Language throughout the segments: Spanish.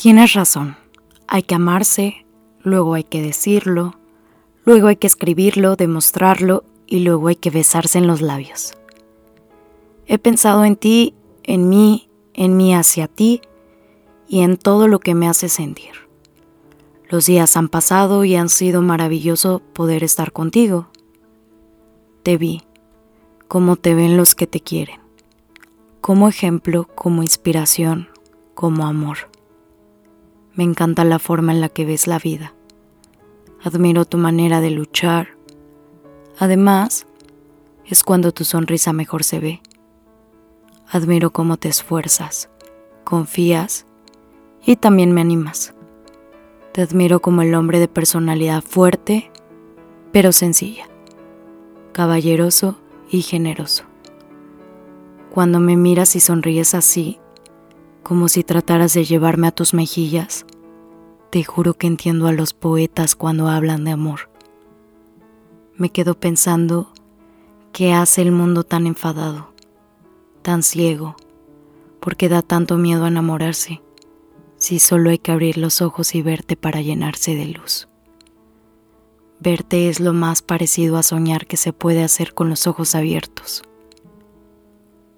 Tienes razón, hay que amarse, luego hay que decirlo, luego hay que escribirlo, demostrarlo y luego hay que besarse en los labios. He pensado en ti, en mí, en mí hacia ti y en todo lo que me hace sentir. Los días han pasado y han sido maravilloso poder estar contigo. Te vi, como te ven los que te quieren, como ejemplo, como inspiración, como amor. Me encanta la forma en la que ves la vida. Admiro tu manera de luchar. Además, es cuando tu sonrisa mejor se ve. Admiro cómo te esfuerzas, confías y también me animas. Te admiro como el hombre de personalidad fuerte, pero sencilla, caballeroso y generoso. Cuando me miras y sonríes así, como si trataras de llevarme a tus mejillas, te juro que entiendo a los poetas cuando hablan de amor. Me quedo pensando qué hace el mundo tan enfadado, tan ciego, porque da tanto miedo a enamorarse, si solo hay que abrir los ojos y verte para llenarse de luz. Verte es lo más parecido a soñar que se puede hacer con los ojos abiertos,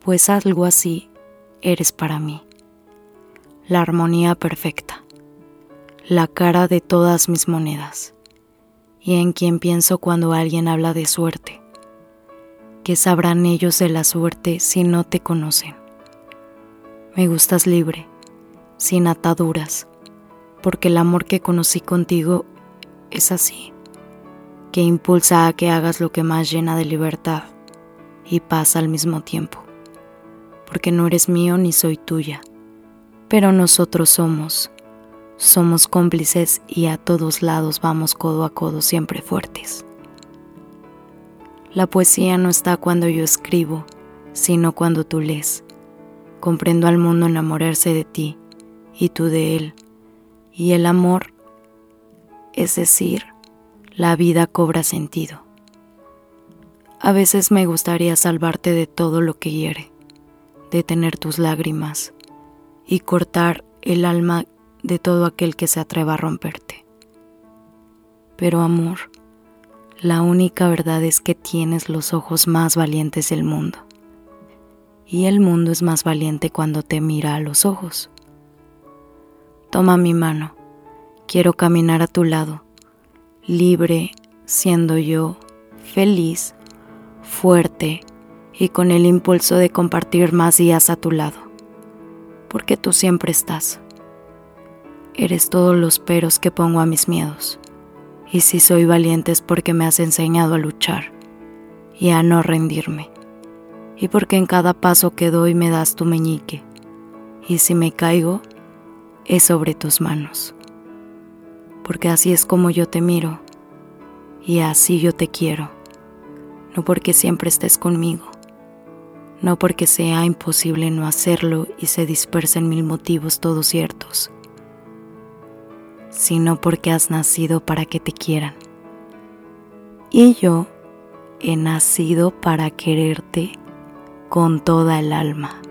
pues algo así eres para mí, la armonía perfecta la cara de todas mis monedas, y en quien pienso cuando alguien habla de suerte. ¿Qué sabrán ellos de la suerte si no te conocen? Me gustas libre, sin ataduras, porque el amor que conocí contigo es así, que impulsa a que hagas lo que más llena de libertad y paz al mismo tiempo, porque no eres mío ni soy tuya, pero nosotros somos somos cómplices y a todos lados vamos codo a codo siempre fuertes. La poesía no está cuando yo escribo, sino cuando tú lees. Comprendo al mundo enamorarse de ti y tú de él. Y el amor, es decir, la vida cobra sentido. A veces me gustaría salvarte de todo lo que hiere, detener tus lágrimas y cortar el alma de todo aquel que se atreva a romperte. Pero amor, la única verdad es que tienes los ojos más valientes del mundo. Y el mundo es más valiente cuando te mira a los ojos. Toma mi mano, quiero caminar a tu lado, libre, siendo yo, feliz, fuerte y con el impulso de compartir más días a tu lado, porque tú siempre estás. Eres todos los peros que pongo a mis miedos. Y si soy valiente es porque me has enseñado a luchar y a no rendirme. Y porque en cada paso que doy me das tu meñique. Y si me caigo, es sobre tus manos. Porque así es como yo te miro y así yo te quiero. No porque siempre estés conmigo, no porque sea imposible no hacerlo y se dispersen mil motivos todos ciertos sino porque has nacido para que te quieran. Y yo he nacido para quererte con toda el alma.